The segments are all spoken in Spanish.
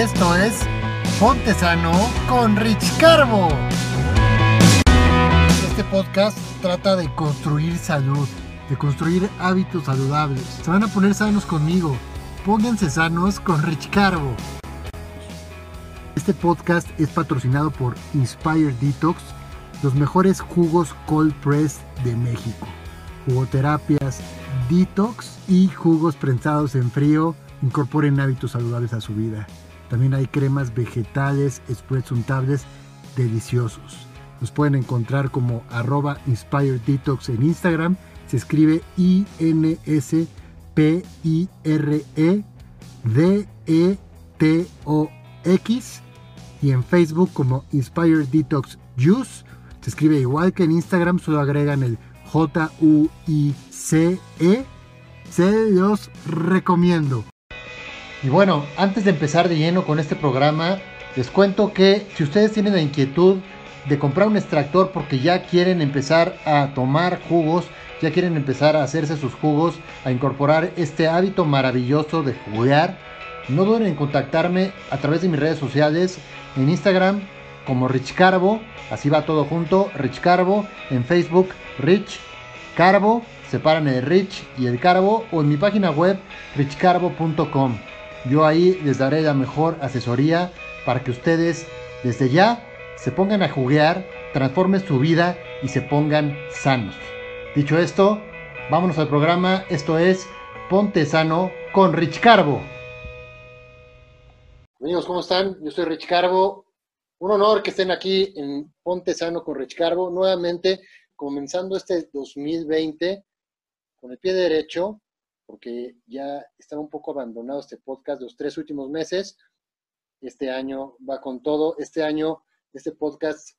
esto es Ponte Sano con Rich Carbo. Este podcast trata de construir salud, de construir hábitos saludables. Se van a poner sanos conmigo. Pónganse sanos con Rich Carbo. Este podcast es patrocinado por Inspire Detox, los mejores jugos cold press de México. Jugoterapias, detox y jugos prensados en frío incorporen hábitos saludables a su vida. También hay cremas vegetales, spreads untables deliciosos. Nos pueden encontrar como arroba Inspire Detox en Instagram. Se escribe I-N-S-P-I-R-E-D-E-T-O-X. Y en Facebook como Inspire Detox Juice. Se escribe igual que en Instagram, solo agregan el J-U-I-C-E. Se los recomiendo. Y bueno, antes de empezar de lleno con este programa, les cuento que si ustedes tienen la inquietud de comprar un extractor porque ya quieren empezar a tomar jugos, ya quieren empezar a hacerse sus jugos, a incorporar este hábito maravilloso de jugar, no duden en contactarme a través de mis redes sociales, en Instagram como Rich Carbo, así va todo junto, Rich Carbo, en Facebook Rich Carbo, separan el Rich y el Carbo, o en mi página web richcarbo.com. Yo ahí les daré la mejor asesoría para que ustedes desde ya se pongan a juguear, transformen su vida y se pongan sanos. Dicho esto, vámonos al programa. Esto es Ponte Sano con Rich Carbo. Amigos, ¿cómo están? Yo soy Rich Carbo. Un honor que estén aquí en Ponte Sano con Rich Carbo. Nuevamente, comenzando este 2020 con el pie derecho, porque ya estaba un poco abandonado este podcast los tres últimos meses. Este año va con todo. Este año, este podcast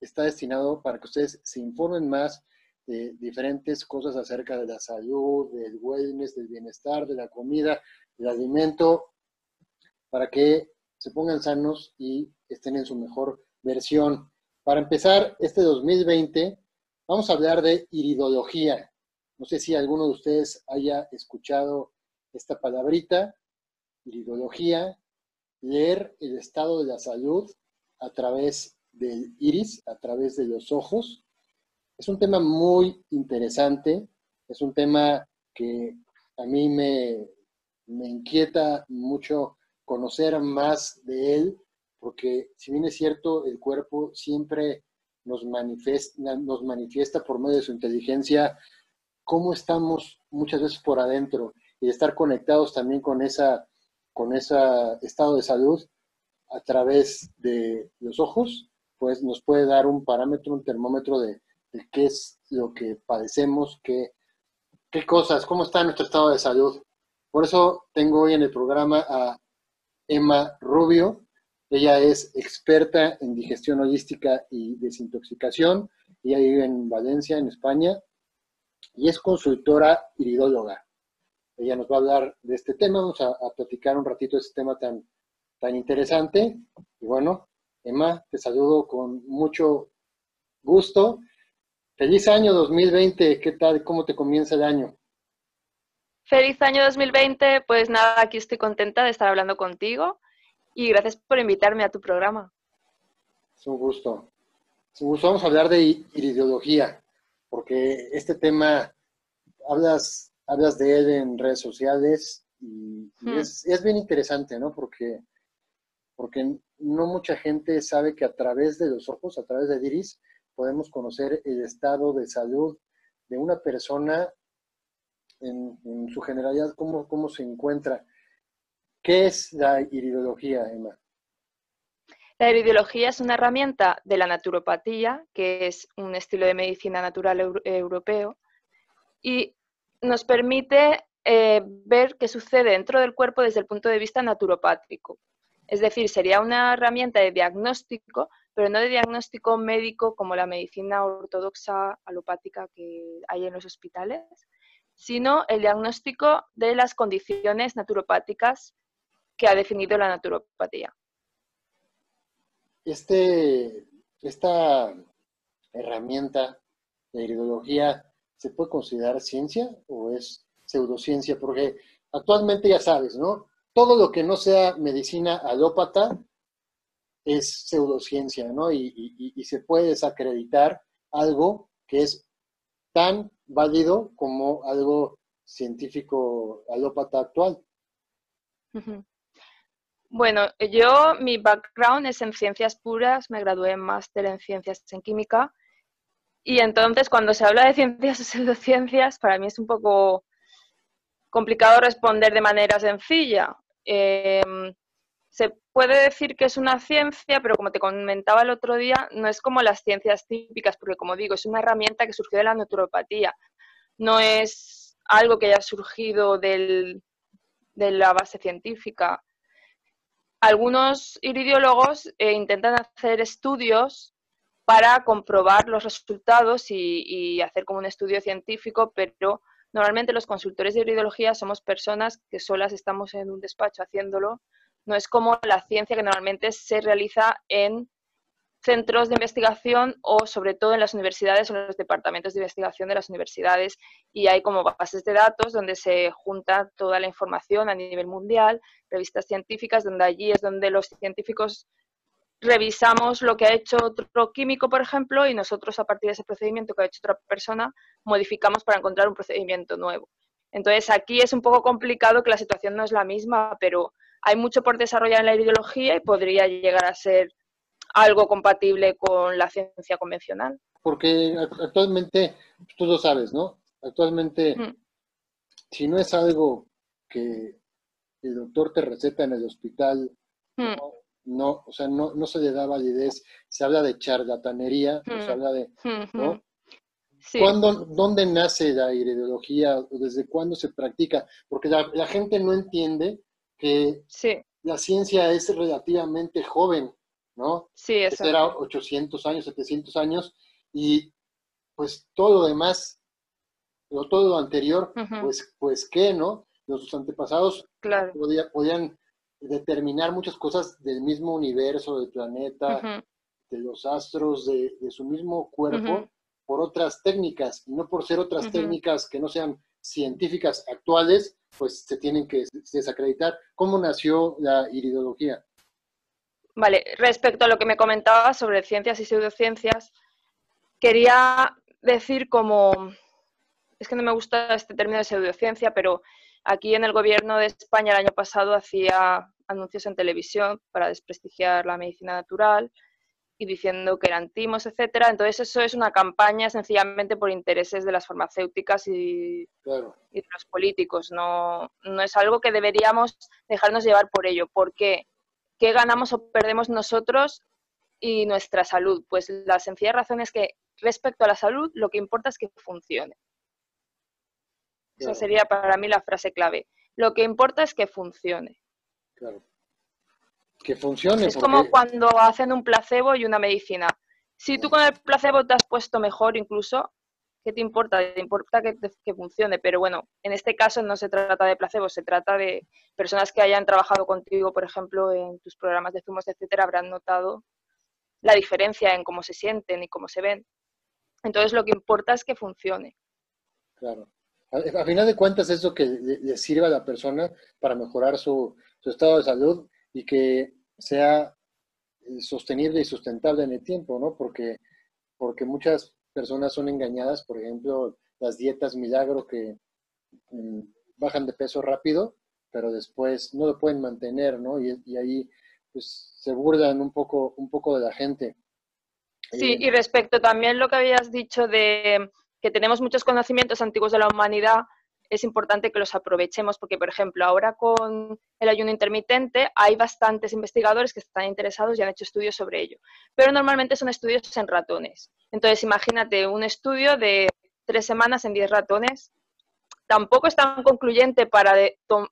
está destinado para que ustedes se informen más de diferentes cosas acerca de la salud, del wellness, del bienestar, de la comida, del alimento, para que se pongan sanos y estén en su mejor versión. Para empezar este 2020, vamos a hablar de iridología. No sé si alguno de ustedes haya escuchado esta palabrita, iridología, leer el estado de la salud a través del iris, a través de los ojos. Es un tema muy interesante, es un tema que a mí me, me inquieta mucho conocer más de él, porque si bien es cierto, el cuerpo siempre nos nos manifiesta por medio de su inteligencia cómo estamos muchas veces por adentro y estar conectados también con esa con ese estado de salud a través de los ojos, pues nos puede dar un parámetro, un termómetro de, qué es lo que padecemos, qué, qué cosas, cómo está nuestro estado de salud. Por eso tengo hoy en el programa a Emma Rubio. Ella es experta en digestión holística y desintoxicación. Ella vive en Valencia, en España, y es consultora iridóloga. Ella nos va a hablar de este tema, vamos a, platicar un ratito de este tema tan, tan interesante. Y bueno, Emma, te saludo con mucho gusto. Feliz año 2020, ¿qué tal? ¿Cómo te comienza el año? Feliz año 2020, pues nada, aquí estoy contenta de estar hablando contigo y gracias por invitarme a tu programa. Es un gusto. Es un gusto. Vamos a hablar de iridología porque este tema hablas, hablas de él en redes sociales y, hmm. es, bien interesante, ¿no? Porque, porque no mucha gente sabe que a través de los ojos, a través de iris, podemos conocer el estado de salud de una persona en, su generalidad, cómo, cómo se encuentra. ¿Qué es la iridología, Emma? La iridología es una herramienta de la naturopatía, que es un estilo de medicina natural europeo, y nos permite eh, ver qué sucede dentro del cuerpo desde el punto de vista naturopático. Es decir, sería una herramienta de diagnóstico, pero no de diagnóstico médico como la medicina ortodoxa alopática que hay en los hospitales, sino el diagnóstico de las condiciones naturopáticas que ha definido la naturopatía este, esta herramienta de iridología se puede considerar ciencia o es pseudociencia? Porque actualmente ya sabes, ¿no? todo lo que no sea medicina alópata es pseudociencia, ¿no? Y, se puede desacreditar algo que es tan válido como algo científico alópata actual. Bueno, yo, mi background es en ciencias puras, me gradué en máster en ciencias en química y entonces cuando se habla de ciencias o pseudociencias, para mí es un poco complicado responder de manera sencilla. Em, se puede decir que es una ciencia, pero como te comentaba el otro día, no es como las ciencias típicas, porque como digo, es una herramienta que surgió de la naturopatía. No es algo que haya surgido de la base científica. Algunos iridiólogos eh, intentan hacer estudios para comprobar los resultados y, hacer como un estudio científico, pero normalmente los consultores de iridología somos personas que solas estamos en un despacho haciéndolo. No es como la ciencia que normalmente se realiza en centros de investigación o sobre todo en las universidades o en los departamentos de investigación de las universidades y hay como bases de datos donde se junta toda la información a nivel mundial, revistas científicas, donde allí es donde los científicos revisamos lo que ha hecho otro químico, por ejemplo, y nosotros a partir de ese procedimiento que ha hecho otra persona modificamos para encontrar un procedimiento nuevo. Entonces aquí es un poco complicado que la situación no es la misma, pero hay mucho por desarrollar en la ideología y podría llegar a ser algo compatible con la ciencia convencional. Porque actualmente, tú lo sabes, ¿no? Actualmente, mm. si no es algo que el doctor te receta en el hospital, mm. no, o sea, no, no se le da validez, se habla de charlatanería, se mm. habla de, ¿no? ¿Dónde nace la ideología? ¿Desde cuándo se practica? Porque la gente no entiende que la ciencia es relativamente joven, ¿no? Sí, eso. Era 800 años, 700 años, y pues todo lo demás, o todo lo anterior, pues, pues qué, ¿no? Los antepasados podían determinar muchas cosas del mismo universo, del planeta, de los astros, de, su mismo cuerpo, por otras técnicas, y no por ser otras técnicas que no sean científicas actuales, pues se tienen que desacreditar. ¿Cómo nació la iridología? Vale, respecto a lo que me comentaba sobre ciencias y pseudociencias, quería decir como, es que no me gusta este término de pseudociencia, pero aquí en el gobierno de España el año pasado hacía anuncios en televisión para desprestigiar la medicina natural y diciendo que eran timos, etcétera. Entonces eso es una campaña sencillamente por intereses de las farmacéuticas y, de los políticos. No, no es algo que deberíamos dejarnos llevar por ello. porque ¿Qué ganamos o perdemos nosotros y nuestra salud? Pues la sencilla razón es que respecto a la salud lo que importa es que funcione. Esa sería para mí la frase clave. Lo que importa es que funcione. Claro que funcione. Es como cuando hacen un placebo y una medicina. Si tú con el placebo te has puesto mejor incluso, ¿qué te importa? Te importa que, funcione, pero bueno, en este caso no se trata de placebo, se trata de personas que hayan trabajado contigo, por ejemplo, en tus programas de zumos, etcétera, habrán notado la diferencia en cómo se sienten y cómo se ven. Entonces lo que importa es que funcione. Claro. A, final de cuentas, eso que le, sirva a la persona para mejorar su, su estado de salud y que sea eh, sostenible y sustentable en el tiempo, ¿no? Porque, porque muchas personas son engañadas, por ejemplo, las dietas milagro que mm, bajan de peso rápido, pero después no lo pueden mantener, ¿no? Y, ahí pues se burlan un poco, un poco de la gente. Sí, eh, y respecto también lo que habías dicho de que tenemos muchos conocimientos antiguos de la humanidad, es importante que los aprovechemos porque, por ejemplo, ahora con el ayuno intermitente hay bastantes investigadores que están interesados y han hecho estudios sobre ello, pero normalmente son estudios en ratones. Entonces, imagínate un estudio de tres semanas en diez ratones. Tampoco es tan concluyente para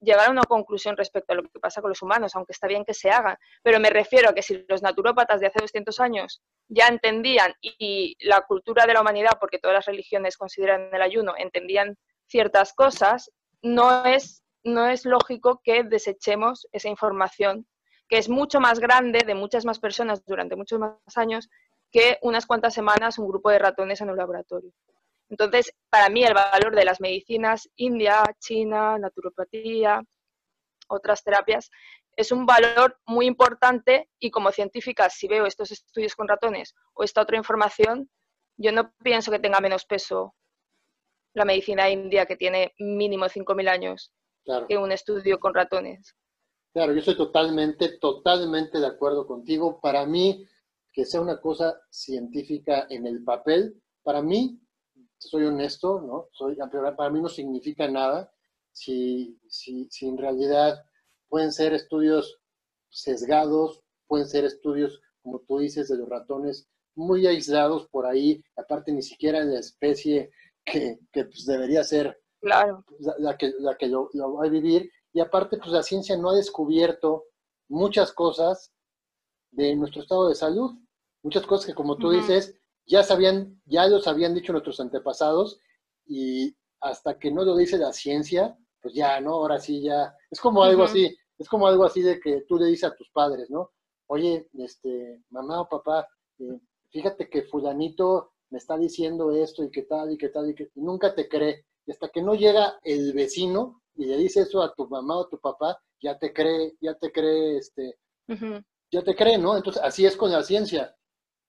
llegar a una conclusión respecto a lo que pasa con los humanos, aunque está bien que se hagan. Pero me refiero a que si los naturópatas de hace 200 años ya entendían y la cultura de la humanidad, porque todas las religiones consideran el ayuno, entendían ciertas cosas, no es, no es lógico que desechemos esa información, que es mucho más grande, de muchas más personas durante muchos más años, que unas cuantas semanas un grupo de ratones en un laboratorio. Entonces, para mí el valor de las medicinas india, china, naturopatía, otras terapias, es un valor muy importante y como científica, si veo estos estudios con ratones o esta otra información, yo no pienso que tenga menos peso la medicina india, que tiene mínimo 5.000 años, que un estudio con ratones. Claro, yo estoy totalmente, totalmente de acuerdo contigo. Para mí, que sea una cosa científica en el papel, para mí, soy honesto, ¿no? Soy, para mí no significa nada si, si, si en realidad pueden ser estudios sesgados, pueden ser estudios, como tú dices, de los ratones muy aislados por ahí, aparte ni siquiera en la especie que, pues, debería ser claro. la, que, la que lo, va a vivir. Y aparte, pues la ciencia no ha descubierto muchas cosas de nuestro estado de salud, muchas cosas que como tú dices, ya sabían, ya los habían dicho nuestros antepasados y hasta que no lo dice la ciencia, pues ya, ¿no? Ahora sí ya, es como algo así, es como algo así de que tú le dices a tus padres, ¿no? Oye, este, mamá o papá, eh, fíjate que fulanito me está diciendo esto y qué tal y qué tal y que nunca te cree. Y hasta que no llega el vecino y le dice eso a tu mamá o a tu papá, ya te cree, ya te cree, este, ya te cree, ¿no? Entonces, así es con la ciencia.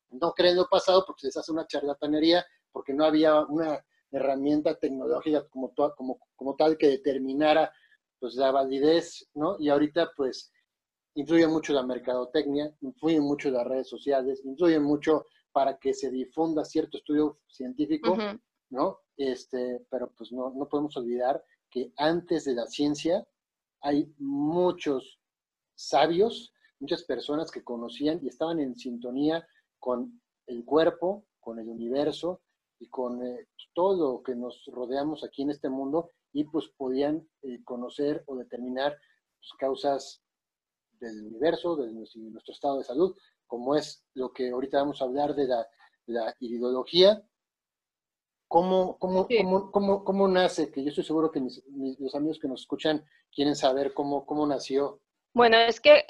No creen lo pasado porque se les hace una charlatanería, porque no había una herramienta tecnológica como, como, como tal que determinara pues la validez, ¿no? Y ahorita pues influye mucho la mercadotecnia, influye mucho las redes sociales, influye mucho para que se difunda cierto estudio científico, ¿no? Este, pero pues no, no podemos olvidar que antes de la ciencia hay muchos sabios, muchas personas que conocían y estaban en sintonía con el cuerpo, con el universo y con eh, todo lo que nos rodeamos aquí en este mundo y pues podían eh, conocer o determinar pues, causas del universo, de nuestro, estado de salud, como es lo que ahorita vamos a hablar de la, la iridología. ¿Cómo, cómo, cómo, cómo, nace? Que yo estoy seguro que los amigos que nos escuchan quieren saber cómo, cómo nació. Bueno, es que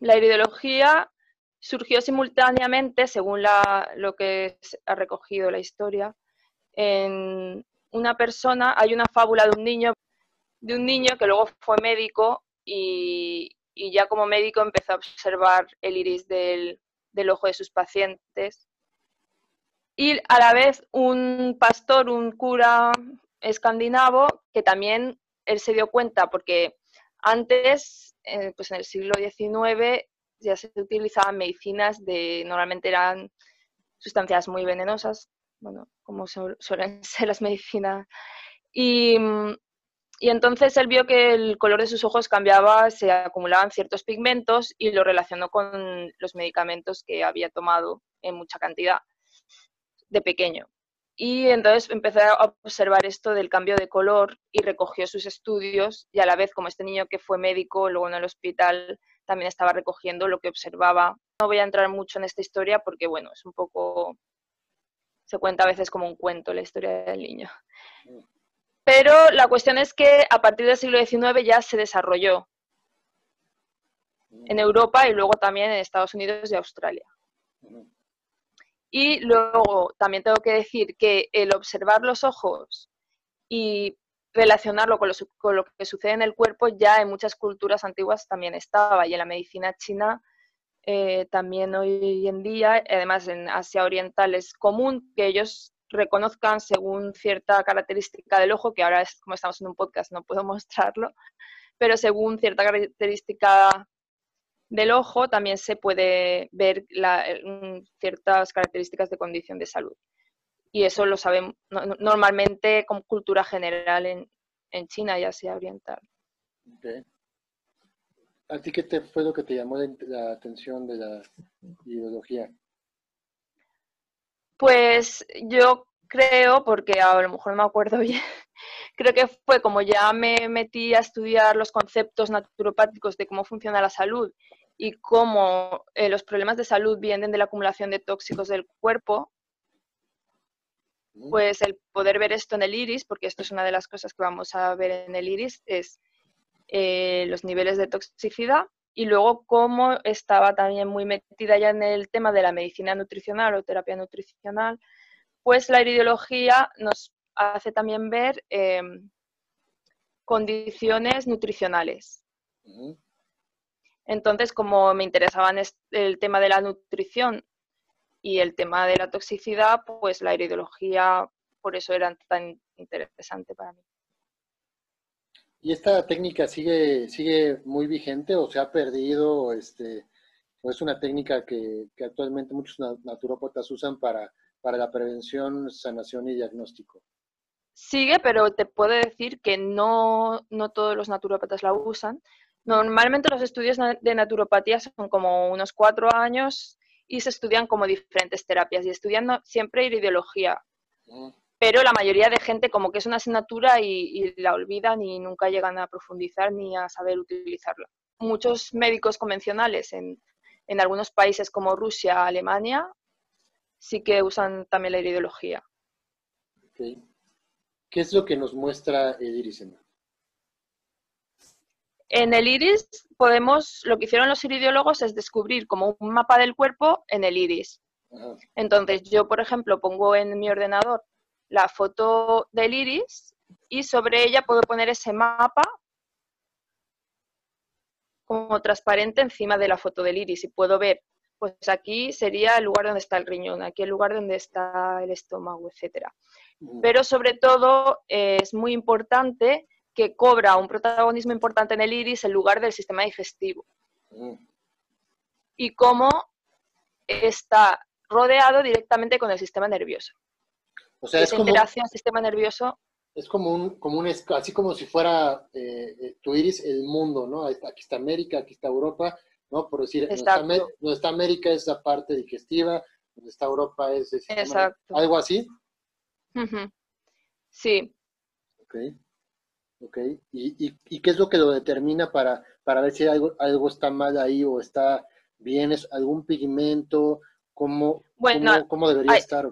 la iridología surgió simultáneamente, según la, lo que ha recogido la historia, en una persona, hay una fábula de un niño, de un niño que luego fue médico y, ya como médico empezó a observar el iris del, ojo de sus pacientes. Y a la vez un pastor, un cura escandinavo, que también él se dio cuenta, porque antes, eh, pues en el siglo XIX, ya se utilizaban medicinas de, normalmente eran sustancias muy venenosas, bueno, como suelen ser las medicinas. Y, y, entonces él vio que el color de sus ojos cambiaba, se acumulaban ciertos pigmentos y lo relacionó con los medicamentos que había tomado en mucha cantidad de pequeño. Y entonces empezó a observar esto del cambio de color y recogió sus estudios y a la vez como este niño que fue médico, luego en el hospital también estaba recogiendo lo que observaba. No voy a entrar mucho en esta historia porque, bueno, es un poco, se cuenta a veces como un cuento la historia del niño. Pero la cuestión es que a partir del siglo XIX ya se desarrolló en Europa y luego también en Estados Unidos y Australia. Y luego también tengo que decir que el observar los ojos y relacionarlo con lo, que sucede en el cuerpo ya en muchas culturas antiguas también estaba y en la medicina china eh, también hoy en día, además en Asia Oriental es común que ellos reconozcan según cierta característica del ojo, que ahora es como estamos en un podcast no puedo mostrarlo, pero según cierta característica del ojo también se puede ver ciertas características de condición de salud y eso lo saben normalmente con cultura general en, en China y Asia Oriental. ¿A ti qué te, fue lo que te llamó la atención de la ideología? Pues yo creo, porque a lo mejor no me acuerdo bien, creo que fue como ya me metí a estudiar los conceptos naturopáticos de cómo funciona la salud y cómo eh, los problemas de salud vienen de la acumulación de tóxicos del cuerpo, pues el poder ver esto en el iris, porque esto es una de las cosas que vamos a ver en el iris, es eh, los niveles de toxicidad y luego cómo estaba también muy metida ya en el tema de la medicina nutricional o terapia nutricional, pues la iridiología nos hace también ver em, condiciones nutricionales. Entonces, como me interesaban el tema de la nutrición y el tema de la toxicidad, pues la irideología por eso era tan interesante para mí. ¿Y esta técnica sigue, sigue muy vigente o se ha perdido? Este, ¿O es una técnica que, actualmente muchos naturópatas usan para, para la prevención, sanación y diagnóstico? Sigue, pero te puedo decir que no, no todos los naturópatas la usan. Normalmente los estudios de naturopatía son como unos cuatro años y se estudian como diferentes terapias y estudian siempre irideología. Mm. Pero la mayoría de gente como que es una asignatura y, la olvidan y nunca llegan a profundizar ni a saber utilizarla. Muchos médicos convencionales en, en algunos países como Rusia, Alemania, sí que usan también la irideología. ¿Qué es lo que nos muestra el iris? En el iris podemos, lo que hicieron los iridiólogos es descubrir como un mapa del cuerpo en el iris. Entonces yo, por ejemplo, pongo en mi ordenador la foto del iris y sobre ella puedo poner ese mapa como transparente encima de la foto del iris y puedo ver, pues aquí sería el lugar donde está el riñón, aquí el lugar donde está el estómago, etcétera. Pero sobre todo es muy importante que cobra un protagonismo importante en el iris en lugar del sistema digestivo. Y cómo está rodeado directamente con el sistema nervioso. O sea, es como, interacción sistema nervioso. Es como un, como un, así como si fuera eh, eh, tu iris el mundo, ¿no? Aquí está América, aquí está Europa, ¿no? Por decir, donde está, América es la parte digestiva, donde está Europa es el Exacto. algo así. Sí. Ok. Ok. ¿Y, y, y qué es lo que lo determina para, para ver si algo, algo está mal ahí o está bien? ¿Es algún pigmento? ¿Cómo, cómo, debería estar?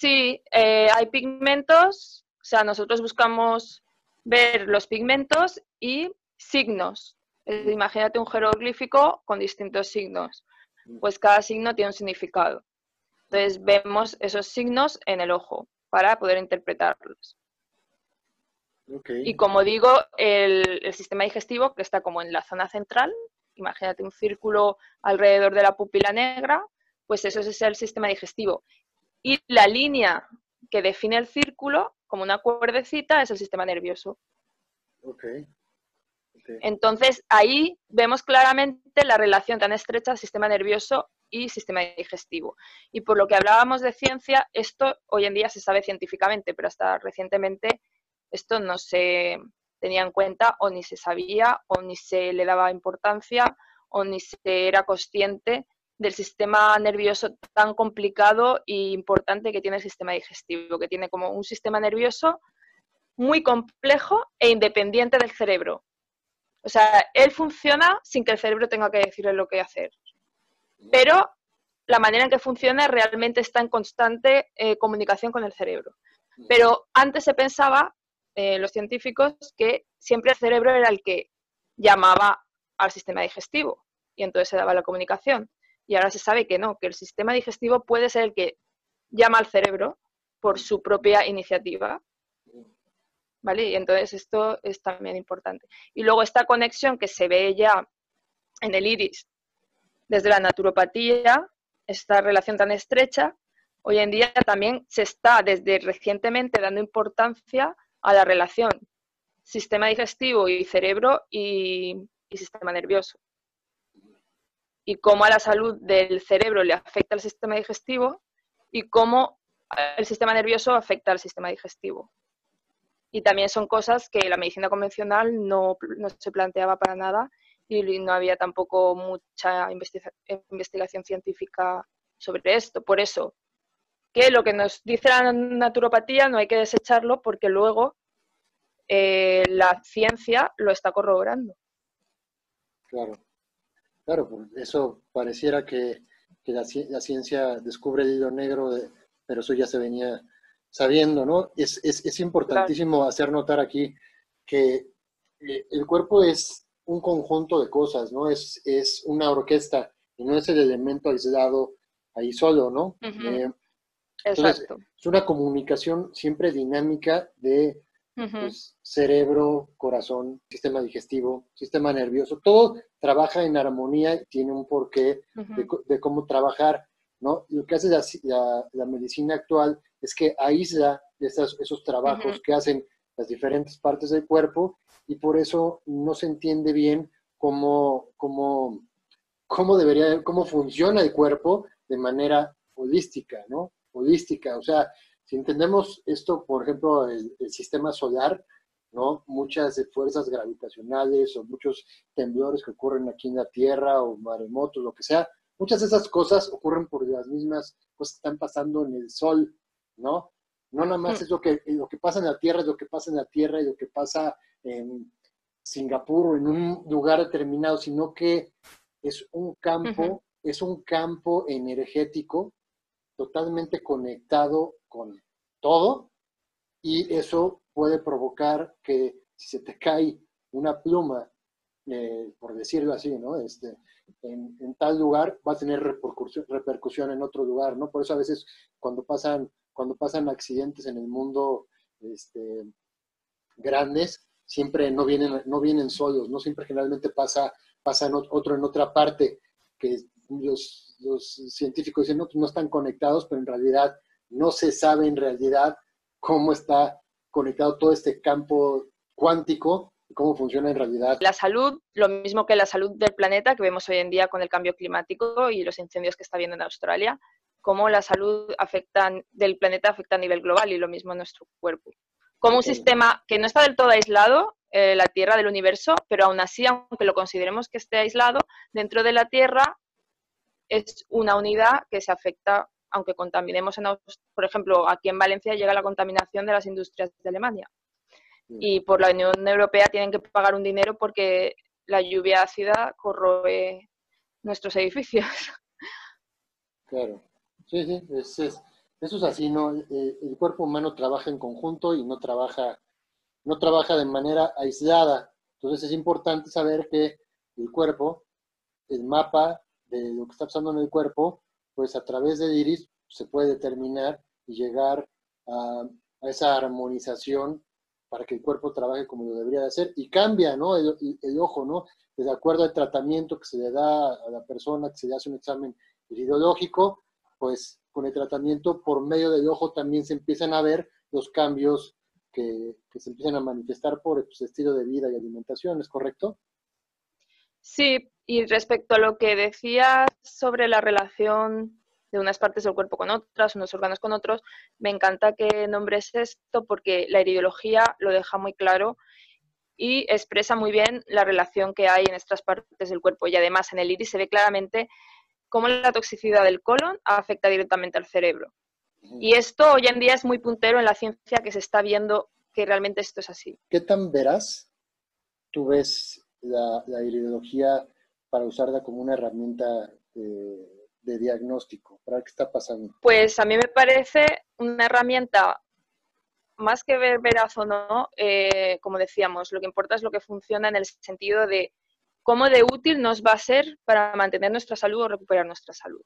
Sí, eh, hay pigmentos, o sea, nosotros buscamos ver los pigmentos y signos. imagínate un jeroglífico con distintos signos. Pues cada signo tiene un significado. Entonces vemos esos signos en el ojo para poder interpretarlos. Y como digo, el, el, sistema digestivo, que está como en la zona central, imagínate un círculo alrededor de la pupila negra, pues eso es el sistema digestivo. Y la línea que define el círculo, como una cuerdecita, es el sistema nervioso. Entonces, ahí vemos claramente la relación tan estrecha sistema nervioso y sistema digestivo. Y por lo que hablábamos de ciencia, esto hoy en día se sabe científicamente, pero hasta recientemente esto no se tenía en cuenta o ni se sabía o ni se le daba importancia o ni se era consciente del sistema nervioso tan complicado e importante que tiene el sistema digestivo, que tiene como un sistema nervioso muy complejo e independiente del cerebro. O sea, él funciona sin que el cerebro tenga que decirle lo que hacer pero la manera en que funciona realmente está en constante eh, comunicación con el cerebro. Pero antes se pensaba, eh, los científicos, que siempre el cerebro era el que llamaba al sistema digestivo y entonces se daba la comunicación. Y ahora se sabe que no, que el sistema digestivo puede ser el que llama al cerebro por su propia iniciativa. ¿Vale? Y entonces esto es también importante. Y luego esta conexión que se ve ya en el iris desde la naturopatía, esta relación tan estrecha, hoy en día también se está desde recientemente dando importancia a la relación sistema digestivo y cerebro y, sistema nervioso. Y cómo a la salud del cerebro le afecta al sistema digestivo y cómo el sistema nervioso afecta al sistema digestivo. Y también son cosas que la medicina convencional no, no se planteaba para nada y no había tampoco mucha investigación científica sobre esto. Por eso, que lo que nos dice la naturopatía no hay que desecharlo porque luego eh, la ciencia lo está corroborando. Claro, claro, pues eso pareciera que, la, ciencia descubre el hilo negro, pero eso ya se venía sabiendo, ¿no? Es, es, importantísimo hacer notar aquí que eh, el cuerpo es un conjunto de cosas, ¿no? Es, es una orquesta y no es el elemento aislado ahí solo, ¿no? Eh, Exacto. es una comunicación siempre dinámica de pues, cerebro, corazón, sistema digestivo, sistema nervioso, todo trabaja en armonía y tiene un porqué de, cómo trabajar, ¿no? Lo que hace la, la, medicina actual es que aísla esos, esos trabajos que hacen las diferentes partes del cuerpo y por eso no se entiende bien cómo, cómo, cómo debería, cómo funciona el cuerpo de manera holística, ¿no? Holística, o sea, si entendemos esto, por ejemplo, el, sistema solar, ¿no? Muchas fuerzas gravitacionales o muchos temblores que ocurren aquí en la Tierra o maremotos, lo que sea, muchas de esas cosas ocurren por las mismas cosas que están pasando en el Sol, ¿no? No nada más mm. es lo que, lo que pasa en la Tierra, es lo que pasa en la Tierra y lo que pasa en Singapur o en un lugar determinado, sino que es un campo, es un campo energético totalmente conectado con todo y eso puede provocar que si se te cae una pluma, eh, por decirlo así, ¿no? Este, en, tal lugar va a tener repercusión, repercusión en otro lugar, ¿no? Por eso a veces cuando pasan, cuando pasan accidentes en el mundo este, grandes, siempre no vienen, no vienen solos, ¿no? Siempre generalmente pasa, pasa en otro en otra parte, que los, los científicos dicen, no, pues no están conectados, pero en realidad no se sabe en realidad cómo está conectado todo este campo cuántico y cómo funciona en realidad. La salud, lo mismo que la salud del planeta que vemos hoy en día con el cambio climático y los incendios que está habiendo en Australia, cómo la salud afecta, del planeta afecta a nivel global y lo mismo en nuestro cuerpo. Como un sistema que no está del todo aislado, eh, la Tierra del universo, pero aún así, aunque lo consideremos que esté aislado, dentro de la Tierra es una unidad que se afecta, aunque contaminemos, en, por ejemplo, aquí en Valencia llega la contaminación de las industrias de Alemania. Mm. Y por la Unión Europea tienen que pagar un dinero porque la lluvia ácida corroe nuestros edificios. Claro, sí, sí, eso es así, ¿no? Eh, el cuerpo humano trabaja en conjunto y no trabaja, no trabaja de manera aislada. Entonces es importante saber que el cuerpo, el mapa de lo que está pasando en el cuerpo, pues a través del iris se puede determinar y llegar a, esa armonización para que el cuerpo trabaje como lo debería de hacer y cambia, ¿no? El, ojo, ¿no? De acuerdo al tratamiento que se le da a la persona, que se le hace un examen iridológico, pues con el tratamiento por medio del ojo también se empiezan a ver los cambios que, se empiezan a manifestar por el pues, estilo de vida y alimentación, ¿es correcto? Sí, y respecto a lo que decías sobre la relación de unas partes del cuerpo con otras, unos órganos con otros, me encanta que nombres esto porque la ideología lo deja muy claro y expresa muy bien la relación que hay en estas partes del cuerpo. Y además en el iris se ve claramente cómo la toxicidad del colon afecta directamente al cerebro. Y esto hoy en día es muy puntero en la ciencia que se está viendo que realmente esto es así. ¿Qué tan verás tú ves la, la para usarla como una herramienta de, diagnóstico? ¿Para qué está pasando? Pues a mí me parece una herramienta más que ver veraz o no, eh, como decíamos, lo que importa es lo que funciona en el sentido de cómo de útil nos va a ser para mantener nuestra salud o recuperar nuestra salud.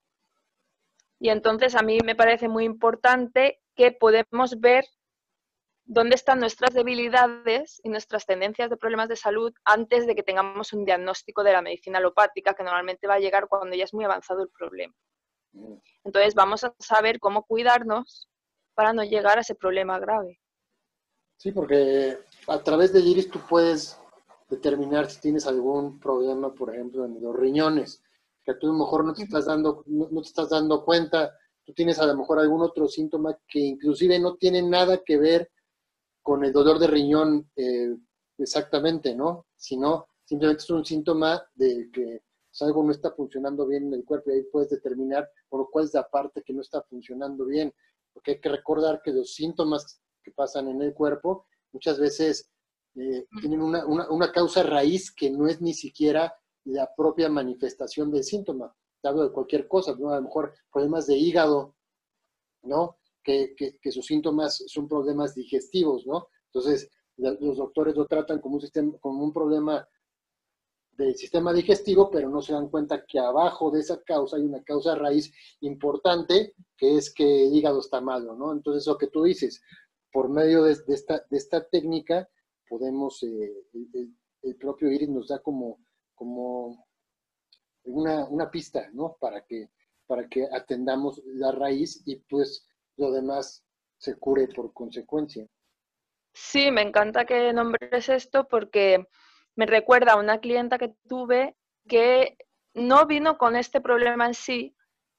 Y entonces a mí me parece muy importante que podemos ver dónde están nuestras debilidades y nuestras tendencias de problemas de salud antes de que tengamos un diagnóstico de la medicina alopática, que normalmente va a llegar cuando ya es muy avanzado el problema. Entonces vamos a saber cómo cuidarnos para no llegar a ese problema grave. Sí, porque a través de iris tú puedes determinar si tienes algún problema, por ejemplo, en los riñones, que tú a lo mejor no te estás dando, no te estás dando cuenta, tú tienes a lo mejor algún otro síntoma que inclusive no tiene nada que ver con el dolor de riñón eh, exactamente, ¿no? Sino simplemente es un síntoma de que algo no está funcionando bien en el cuerpo y ahí puedes determinar por lo cual es la parte que no está funcionando bien. Porque hay que recordar que los síntomas que pasan en el cuerpo muchas veces eh, tienen una, una, causa raíz que no es ni siquiera la propia manifestación del síntoma. Te hablo de cualquier cosa, ¿no? A lo mejor problemas de hígado, ¿no? Que, sus síntomas son problemas digestivos, ¿no? Entonces, los doctores lo tratan como un, sistema, como un problema del sistema digestivo, pero no se dan cuenta que abajo de esa causa hay una causa raíz importante, que es que el hígado está malo, ¿no? Entonces, lo que tú dices, por medio de, esta, de esta técnica podemos, eh, el, propio iris nos da como, como una, una pista, ¿no? Para que, para que atendamos la raíz y pues lo demás se cure por consecuencia. Sí, me encanta que nombres esto porque me recuerda a una clienta que tuve que no vino con este problema en sí,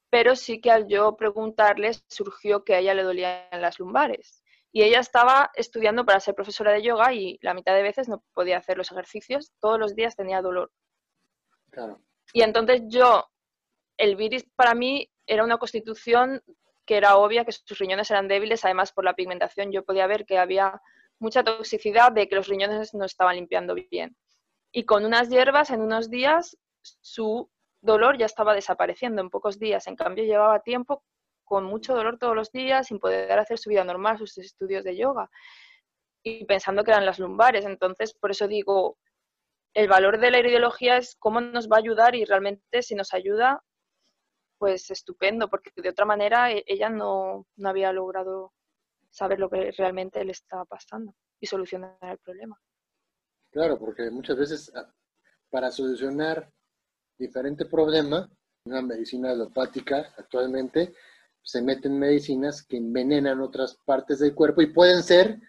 pero sí que al yo preguntarle surgió que a ella le dolían las lumbares. Y ella estaba estudiando para ser profesora de yoga y la mitad de veces no podía hacer los ejercicios, todos los días tenía dolor. Y entonces yo, el virus para mí era una constitución que era obvia, que sus riñones eran débiles, además por la pigmentación yo podía ver que había mucha toxicidad de que los riñones no estaban limpiando bien. Y con unas hierbas en unos días su dolor ya estaba desapareciendo en pocos días. En cambio llevaba tiempo con mucho dolor todos los días, sin poder hacer su vida normal, sus estudios de yoga. Y pensando que eran las lumbares. Entonces, por eso digo, el valor de la ideología es cómo nos va a ayudar y realmente si nos ayuda, pues estupendo, porque de otra manera e, ella no, no había logrado saber lo que realmente le estaba pasando y solucionar el problema. Claro, porque muchas veces ah, para solucionar diferente problema, una medicina alopática actualmente, se meten medicinas que envenenan otras partes del cuerpo y pueden ser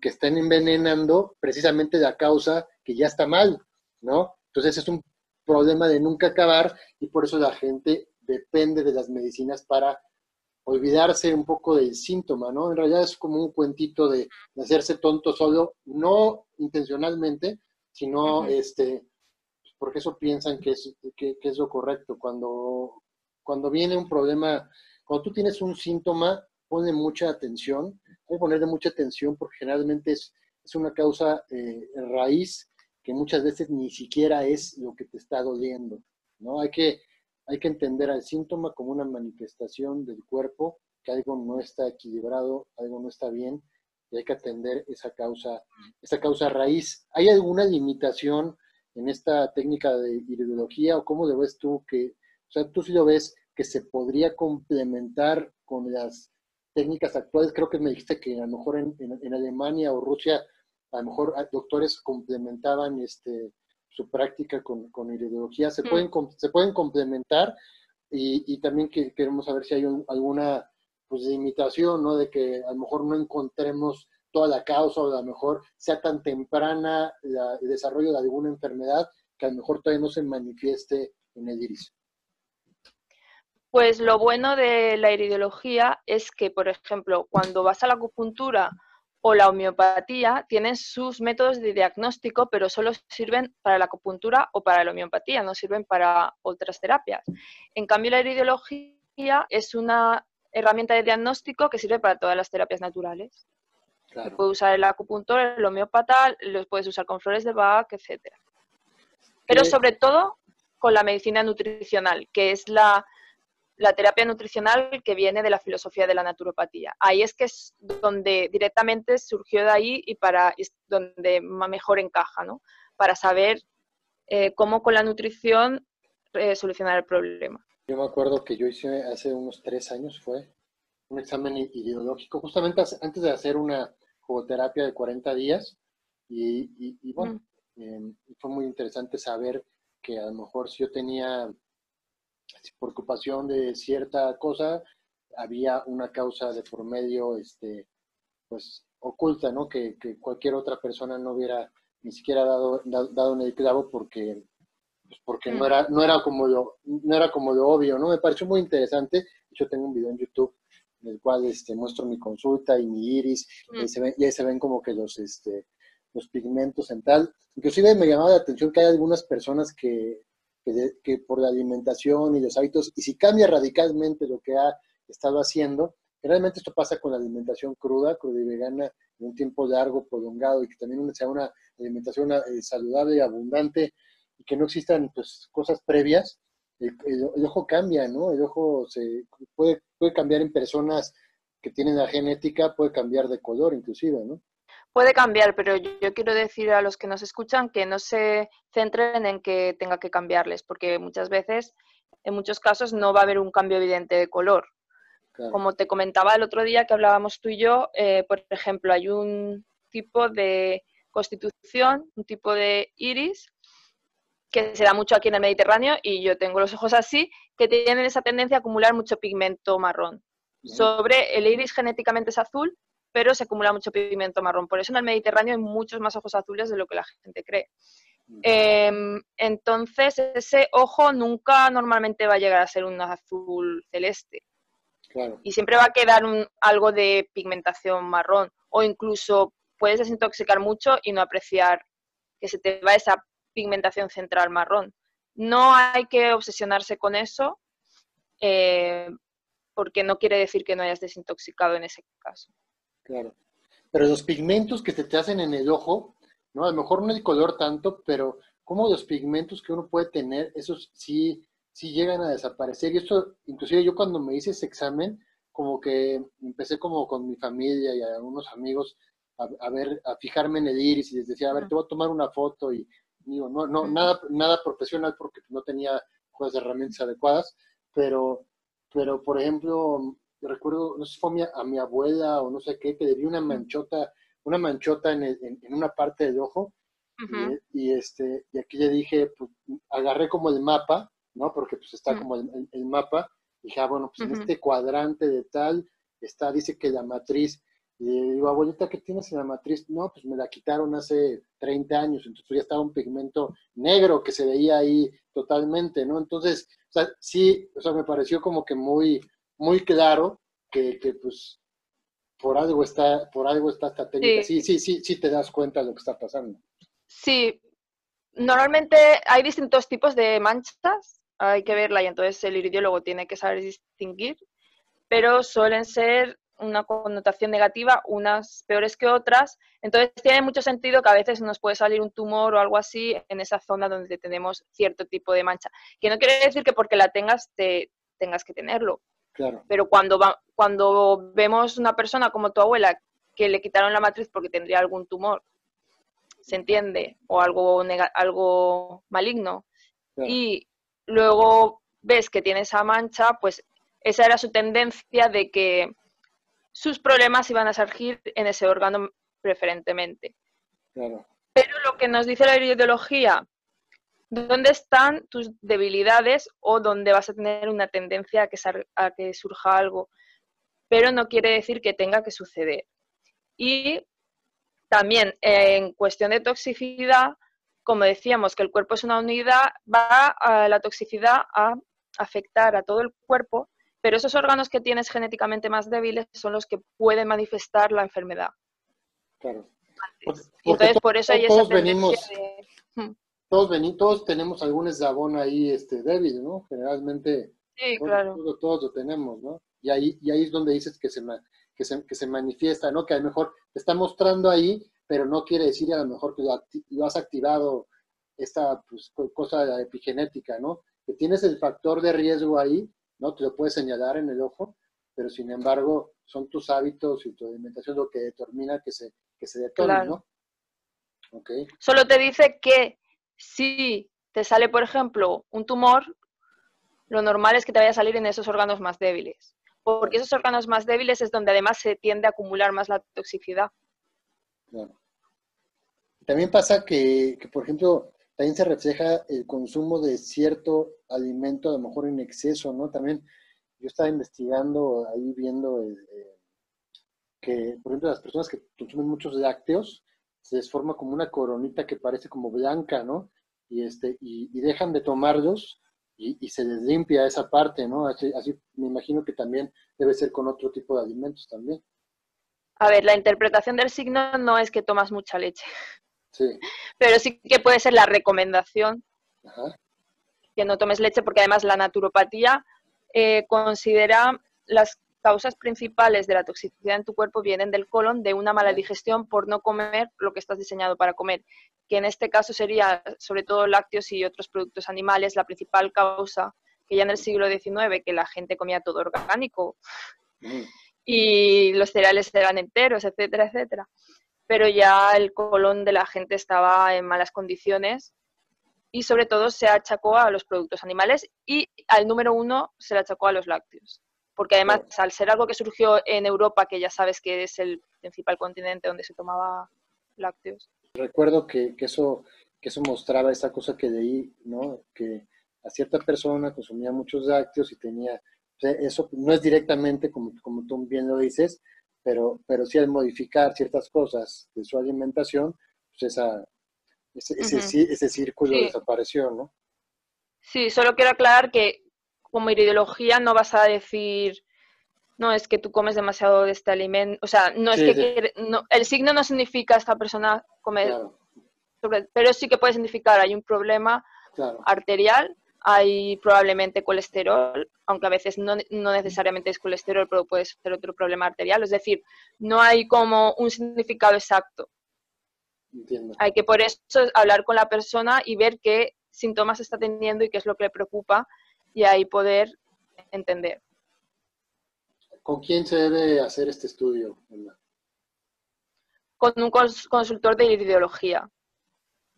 que estén envenenando precisamente la causa que ya está mal, ¿no? Entonces es un problema de nunca acabar y por eso la gente depende de las medicinas para olvidarse un poco del síntoma, ¿no? En realidad es como un cuentito de, hacerse tonto solo, no intencionalmente, sino este, porque eso piensan que es, que, es lo correcto. Cuando, cuando viene un problema, cuando tú tienes un síntoma, pone mucha atención, hay que ponerle mucha atención porque generalmente es, es una causa eh, raíz que muchas veces ni siquiera es lo que te está doliendo, ¿no? Hay que hay que entender al síntoma como una manifestación del cuerpo, que algo no está equilibrado, algo no está bien, y hay que atender esa causa, esa causa raíz. ¿Hay alguna limitación en esta técnica de ideología o cómo lo ves tú que, o sea, tú sí lo ves que se podría complementar con las técnicas actuales? Creo que me dijiste que a lo mejor en, en Alemania o Rusia, a lo mejor doctores complementaban este, su práctica con, con se, mm. pueden, se pueden complementar y, también que, queremos saber si hay alguna pues, limitación, ¿no? De que a lo mejor no encontremos toda la causa o a lo mejor sea tan temprana el desarrollo de alguna enfermedad que a lo mejor todavía no se manifieste en el iris. Pues lo bueno de la iridiología es que, por ejemplo, cuando vas a la acupuntura o la homeopatía tienen sus métodos de diagnóstico, pero solo sirven para la acupuntura o para la homeopatía, no sirven para otras terapias. En cambio, la iridiología es una herramienta de diagnóstico que sirve para todas las terapias naturales. Claro. Puedes usar el acupuntor, el homeopata, los puedes usar con flores de Bach, etc. Pero sobre todo con la medicina nutricional, que es la, la terapia nutricional que viene de la filosofía de la naturopatía. Ahí es que es donde directamente surgió de ahí y para es donde mejor encaja, ¿no? Para saber eh, cómo con la nutrición eh, solucionar el problema. Yo me acuerdo que yo hice hace unos tres años, fue un examen ideológico, justamente antes de hacer una jugoterapia de 40 días, y, bueno, em, fue muy interesante saber que a lo mejor si yo tenía por ocupación de cierta cosa, había una causa de por medio, este, pues, oculta, ¿no? Que, cualquier otra persona no hubiera ni siquiera dado, dado en el clavo porque, pues porque no, mm. era, no, era como lo, no era como lo obvio, ¿no? Me pareció muy interesante. Yo tengo un video en YouTube en el cual este, muestro mi consulta y mi iris, y, ahí se ven, y ahí se ven como que los, este, los pigmentos en tal. Inclusive me llamaba la atención que hay algunas personas que que, por la alimentación y los hábitos, y si cambia radicalmente lo que ha estado haciendo, realmente esto pasa con la alimentación cruda, cruda y vegana, en un tiempo largo, prolongado, y que también sea una alimentación eh, saludable abundante, y que no existan pues, cosas previas, el, ojo cambia, ¿no? El ojo se puede, puede cambiar en personas que tienen la genética, puede cambiar de color inclusive, ¿no? Puede cambiar, pero yo quiero decir a los que nos escuchan que no se centren en que tenga que cambiarles, porque muchas veces, en muchos casos, no va a haber un cambio evidente de color. Como te comentaba el otro día que hablábamos tú y yo, eh, por ejemplo, hay un tipo de constitución, un tipo de iris que se da mucho aquí en el Mediterráneo y yo tengo los ojos así, que tienen esa tendencia a acumular mucho pigmento marrón. Sobre el iris genéticamente es azul, pero se acumula mucho pigmento marrón. Por eso en el Mediterráneo hay muchos más ojos azules de lo que la gente cree. Em, entonces, ese ojo nunca normalmente va a llegar a ser un azul celeste. Y siempre va a quedar un, algo de pigmentación marrón. O incluso puedes desintoxicar mucho y no apreciar que se te va esa pigmentación central marrón. No hay que obsesionarse con eso, eh, porque no quiere decir que no hayas desintoxicado en ese caso. Claro. Pero los pigmentos que se te hacen en el ojo, ¿no? A lo mejor no el color tanto, pero como los pigmentos que uno puede tener, esos sí, sí llegan a desaparecer. Y esto, inclusive yo cuando me hice ese examen, como que empecé como con mi familia y algunos amigos a, ver, a fijarme en el iris y les decía, a ver, te voy a tomar una foto y digo, no, no, nada, nada profesional porque no tenía pues, herramientas adecuadas, pero, pero por ejemplo, recuerdo, no sé si fue a mi, abuela o no sé qué, que le vi una manchota, una manchota en, en, una parte del ojo, y, este, y aquí le dije, pues, agarré como el mapa, ¿no? Porque pues está como el, el, mapa, y dije, ah, bueno, pues en este cuadrante de tal, está, dice que la matriz, y le digo, abuelita, ¿qué tienes en la matriz? No, pues me la quitaron hace 30 años, entonces ya estaba un pigmento negro que se veía ahí totalmente, ¿no? Entonces, o sea, sí, o sea, me pareció como que muy, muy claro que, que pues por algo está, por algo está esta técnica. Sí. sí, sí, sí, te das cuenta de lo que está pasando. Sí, normalmente hay distintos tipos de manchas, hay que verla y entonces el iridiólogo tiene que saber distinguir, pero suelen ser una connotación negativa, unas peores que otras. Entonces tiene mucho sentido que a veces nos puede salir un tumor o algo así en esa zona donde tenemos cierto tipo de mancha. Que no quiere decir que porque la tengas te tengas que tenerlo. Claro. Pero cuando, va, cuando vemos una persona como tu abuela que le quitaron la matriz porque tendría algún tumor, ¿se entiende? O algo, algo maligno. Y luego ves que tiene esa mancha, pues esa era su tendencia de que sus problemas iban a surgir en ese órgano preferentemente. Pero lo que nos dice la ideología, ¿dónde están tus debilidades o dónde vas a tener una tendencia a que, a que surja algo? Pero no quiere decir que tenga que suceder. Y también en cuestión de toxicidad, como decíamos, que el cuerpo es una unidad, va a la toxicidad a afectar a todo el cuerpo pero esos órganos que tienes genéticamente más débiles son los que pueden manifestar la enfermedad. Claro. entonces por eso hay esa venimos, hmm. Todos, venimos, todos tenemos algún eslabón ahí este, débil, ¿no? Generalmente sí, claro. todos, lo tenemos, ¿no? Y ahí, y ahí es donde dices que se, que se, que se manifiesta, ¿no? Que a lo mejor te está mostrando ahí, pero no quiere decir a lo mejor que lo, has activado esta pues, cosa epigenética, ¿no? Que tienes el factor de riesgo ahí, ¿no? Te lo puedes señalar en el ojo, pero sin embargo son tus hábitos y tu alimentación lo que determina que se, que se detone, ¿no? Okay. Solo te dice que si te sale, por ejemplo, un tumor, lo normal es que te vaya a salir en esos órganos más débiles, porque esos órganos más débiles es donde además se tiende a acumular más la toxicidad. Claro. También pasa que, por ejemplo, también se refleja el consumo de cierto alimento, a lo mejor en exceso, ¿no? También yo estaba investigando ahí viendo eh, que, por ejemplo, las personas que consumen muchos lácteos, se les forma como una coronita que parece como blanca, ¿no? Y, este, y, dejan de tomarlos y, se les limpia esa parte, ¿no? Así, así me imagino que también debe ser con otro tipo de alimentos también. A ver, la interpretación del signo no es que tomas mucha leche. Pero sí que puede ser la recomendación que no tomes leche, porque además la naturopatía eh, considera las causas principales de la toxicidad en tu cuerpo vienen del colon, de una mala digestión por no comer lo que estás diseñado para comer, que en este caso sería sobre todo lácteos y otros productos animales, la principal causa que ya en el siglo XIX, que la gente comía todo orgánico mm. y los cereales eran enteros, etcétera, etcétera pero ya el colon de la gente estaba en malas condiciones y sobre todo se achacó a los productos animales y al número uno se le achacó a los lácteos. Porque además al ser algo que surgió en Europa, que ya sabes que es el principal continente donde se tomaba lácteos. Recuerdo que, eso, que eso mostraba esa cosa que leí, ¿no? Que a cierta persona consumía muchos lácteos y tenía, eso no es directamente como, como tú bien lo dices, pero, pero sí al modificar ciertas cosas de su alimentación, pues esa, ese, ese, círculo desapareció, ¿no? Sí, solo quiero aclarar que como ideología no vas a decir, no, es que tú comes demasiado de este alimento, o sea, no es que, el signo no significa esta persona comer, pero sí que puede significar hay un problema arterial, hay probablemente colesterol, aunque a veces no, no, necesariamente es colesterol, pero puede ser otro problema arterial, es decir, no hay como un significado exacto. Hay que por eso hablar con la persona y ver qué síntomas está teniendo y qué es lo que le preocupa y ahí poder entender. ¿Con quién se debe hacer este estudio? Con un consultor de ideología.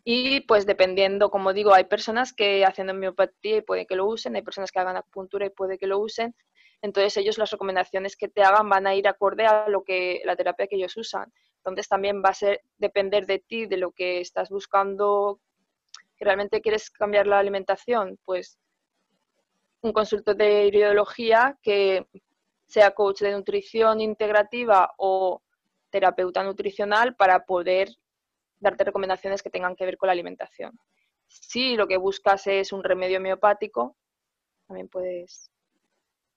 Y pues dependiendo, como digo, hay personas que hacen homeopatía y puede que lo usen, hay personas que hagan acupuntura y puede que lo usen. Entonces ellos las recomendaciones que te hagan van a ir acorde a lo que la terapia que ellos usan. Entonces también va a ser depender de ti, de lo que estás buscando, que realmente quieres cambiar la alimentación, pues un consultor de ideología que sea coach de nutrición integrativa o terapeuta nutricional para poder darte recomendaciones que tengan que ver con la alimentación. Si lo que buscas es un remedio homeopático, también puedes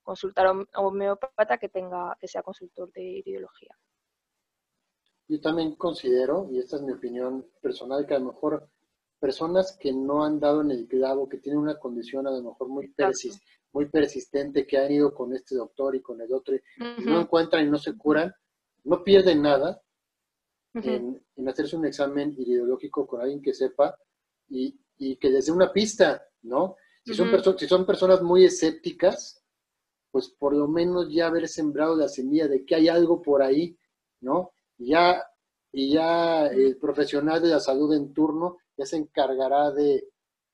consultar a un homeopata que tenga que sea consultor de ideología. Yo también considero, y esta es mi opinión personal, que a lo mejor personas que no han dado en el clavo, que tienen una condición a lo mejor muy, muy persistente, que han ido con este doctor y con el otro, y no encuentran y no se curan, no pierden nada en, hacerse un examen ideológico con alguien que sepa y, que les dé una pista, ¿no? Si, son si son personas muy escépticas, pues por lo menos ya haber sembrado la semilla de que hay algo por ahí, ¿no? ya, y ya el profesional de la salud en turno ya se encargará de,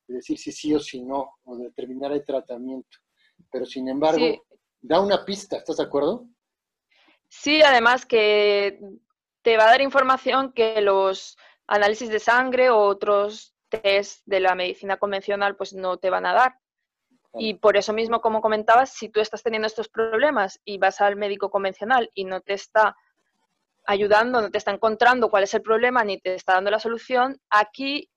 decir si sí o si no, o de determinar el tratamiento. Pero sin embargo, da una pista, ¿estás de acuerdo? Sí, además que te va a dar información que los análisis de sangre o otros test de la medicina convencional pues no te van a dar. Y por eso mismo, como comentabas, si tú estás teniendo estos problemas y vas al médico convencional y no te está ayudando, no te está encontrando cuál es el problema ni te está dando la solución, aquí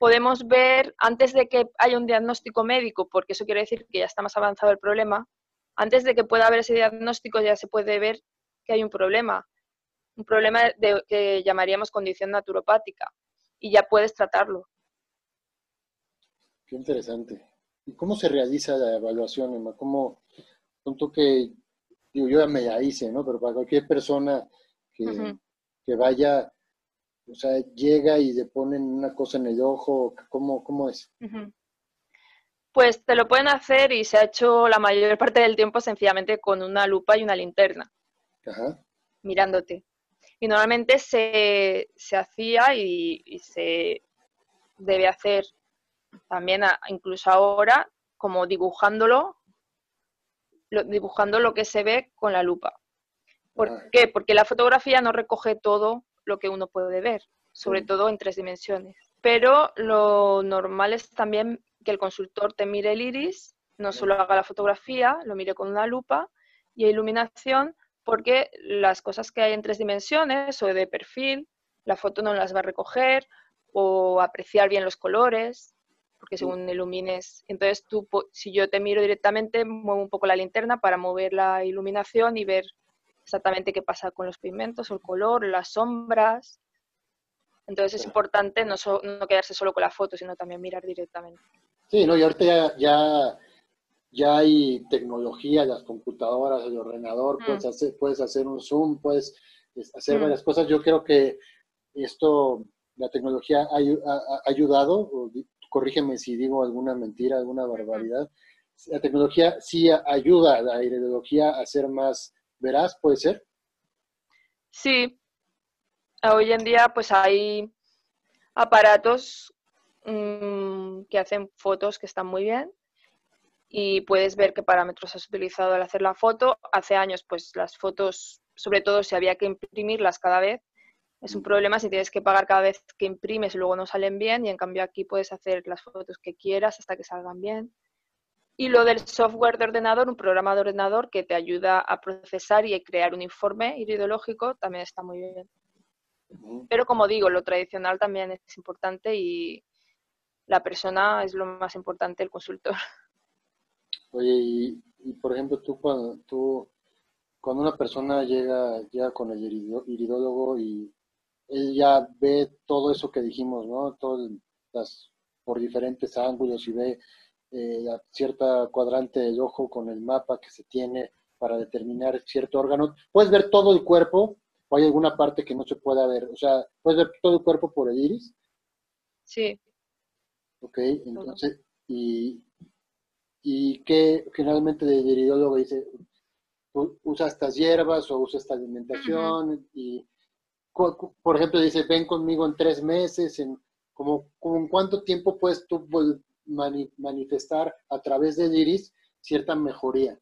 podemos ver, antes de que haya un diagnóstico médico, porque eso quiere decir que ya está más avanzado el problema, antes de que pueda haber ese diagnóstico ya se puede ver que hay un problema, un problema de, que llamaríamos condición naturopática, y ya puedes tratarlo. Qué interesante. ¿Y cómo se realiza la evaluación, Emma? ¿Cómo, punto que, digo, yo ya me la hice, ¿no? Pero para cualquier persona que, vaya, o sea, llega y le ponen una cosa en el ojo, ¿cómo, cómo es? Pues te lo pueden hacer y se ha hecho la mayor parte del tiempo sencillamente con una lupa y una linterna, mirándote. Y normalmente se, hacía y, se debe hacer también incluso ahora como dibujándolo, dibujando lo que se ve con la lupa. ¿Por qué? Porque la fotografía no recoge todo lo que uno puede ver, sobre todo en tres dimensiones. Pero lo normal es también que el consultor te mire el iris, no solo haga la fotografía, lo mire con una lupa y iluminación, porque las cosas que hay en tres dimensiones o de perfil, la foto no las va a recoger o apreciar bien los colores, porque según ilumines, entonces tú, si yo te miro directamente, muevo un poco la linterna para mover la iluminación y ver exactamente qué pasa con los pigmentos, el color, las sombras. Entonces es importante no, no quedarse solo con la foto, sino también mirar directamente. Sí, no, y ahorita ya, ya, hay tecnología, las computadoras, el ordenador, mm. puedes, hacer, puedes hacer un zoom, puedes hacer mm. varias cosas. Yo creo que esto, la tecnología ha, ayudado, corrígeme si digo alguna mentira, alguna barbaridad. La tecnología sí ayuda a la ideología a ser más ¿Verás? ¿Puede ser? Sí. Hoy en día pues hay aparatos mm, que hacen fotos que están muy bien y puedes ver qué parámetros has utilizado al hacer la foto. Hace años, pues las fotos, sobre todo si había que imprimirlas cada vez, es un problema si tienes que pagar cada vez que imprimes y luego no salen bien y en cambio aquí puedes hacer las fotos que quieras hasta que salgan bien. Y lo del software de ordenador, un programa de ordenador que te ayuda a procesar y crear un informe iridológico, también está muy bien. Pero como digo, lo tradicional también es importante y la persona es lo más importante, el consultor. Oye, y, por ejemplo, tú cuando, tú, cuando una persona llega, ya con el iridólogo y él ya ve todo eso que dijimos, ¿no? Todas las, por diferentes ángulos y ve eh, cierta cuadrante del ojo con el mapa que se tiene para determinar cierto órgano. Puedes ver todo el cuerpo o hay alguna parte que no se pueda ver. O sea, puedes ver todo el cuerpo por el iris. Sí. Ok, entonces, y, y que generalmente el iridólogo dice, usa estas hierbas o usa esta alimentación y por ejemplo, dice, ven conmigo en tres meses, en como, en cuánto tiempo puedes tú manifestar a través del iris cierta mejoría.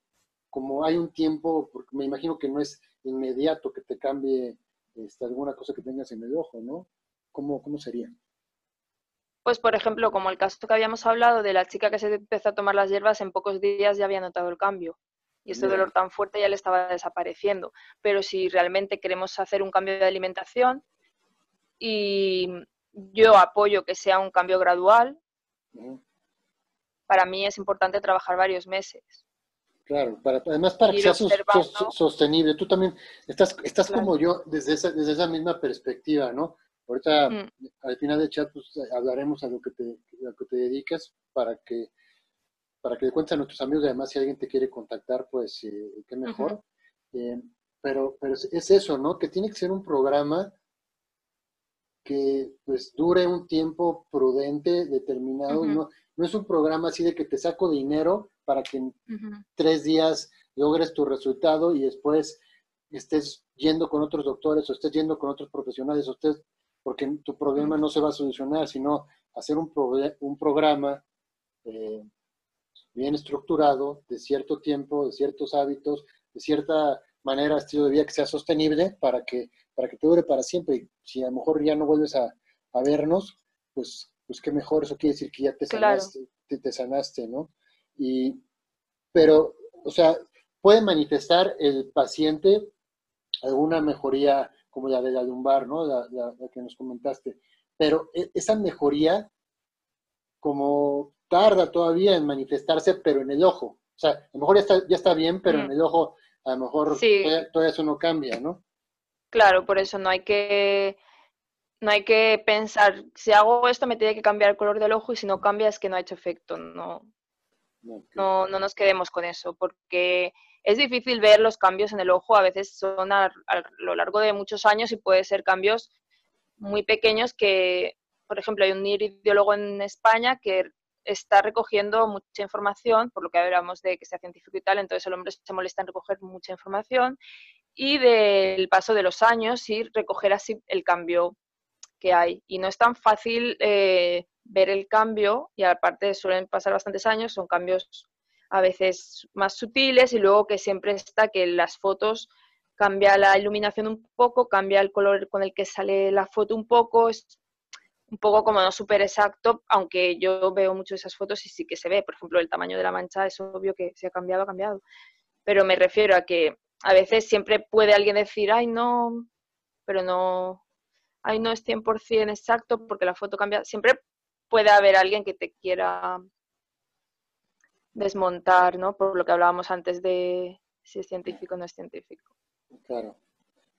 Como hay un tiempo, porque me imagino que no es inmediato que te cambie este, alguna cosa que tengas en el ojo, ¿no? ¿Cómo, ¿Cómo sería? Pues, por ejemplo, como el caso que habíamos hablado de la chica que se empezó a tomar las hierbas, en pocos días ya había notado el cambio y este dolor tan fuerte ya le estaba desapareciendo. Pero si realmente queremos hacer un cambio de alimentación y yo apoyo que sea un cambio gradual, para mí es importante trabajar varios meses. Claro, para, además para que sea sostenible. Tú también estás, estás como yo desde esa, desde esa misma perspectiva, ¿no? Ahorita mm. al final del chat pues, hablaremos a lo que te, a lo que te dedicas para que para que le cuentes a nuestros amigos, además si alguien te quiere contactar, pues eh, qué mejor. Eh, pero, pero es eso, ¿no? Que tiene que ser un programa que pues dure un tiempo prudente, determinado, no, no es un programa así de que te saco dinero para que en tres días logres tu resultado y después estés yendo con otros doctores o estés yendo con otros profesionales o estés, porque tu problema no se va a solucionar, sino hacer un, un programa eh, bien estructurado, de cierto tiempo, de ciertos hábitos, de cierta manera, estilo de vida que sea sostenible para que, para que te dure para siempre. Y si a lo mejor ya no vuelves a, vernos, pues, pues qué mejor, eso quiere decir que ya te sanaste, te, sanaste, ¿no? Y, pero, o sea, puede manifestar el paciente alguna mejoría como la de la lumbar, ¿no? La, la que nos comentaste. Pero e, esa mejoría, como tarda todavía en manifestarse, pero en el ojo. O sea, a lo mejor ya está, ya está bien, pero en el ojo a lo mejor todavía, eso no cambia, ¿no? Claro, por eso no hay que no hay que pensar, si hago esto me tiene que cambiar el color del ojo y si no cambia es que no ha hecho efecto. No, no, no nos quedemos con eso, porque es difícil ver los cambios en el ojo, a veces son a, a, lo largo de muchos años y puede ser cambios muy pequeños que, por ejemplo, hay un iridiólogo en España que está recogiendo mucha información, por lo que hablamos de que sea científico y tal, entonces el hombre se molesta en recoger mucha información y del paso de los años y recoger así el cambio que hay. Y no es tan fácil eh, ver el cambio y aparte suelen pasar bastantes años, son cambios a veces más sutiles y luego que siempre está que las fotos cambia la iluminación un poco, cambia el color con el que sale la foto un poco, es un poco como no súper exacto, aunque yo veo mucho esas fotos y sí que se ve. Por ejemplo, el tamaño de la mancha es obvio que se ha cambiado, ha cambiado. Pero me refiero a que a veces siempre puede alguien decir, ay, no, pero no, ay, no es 100% exacto porque la foto cambia. Siempre puede haber alguien que te quiera desmontar, ¿no? Por lo que hablábamos antes de si es científico o no es científico. Claro.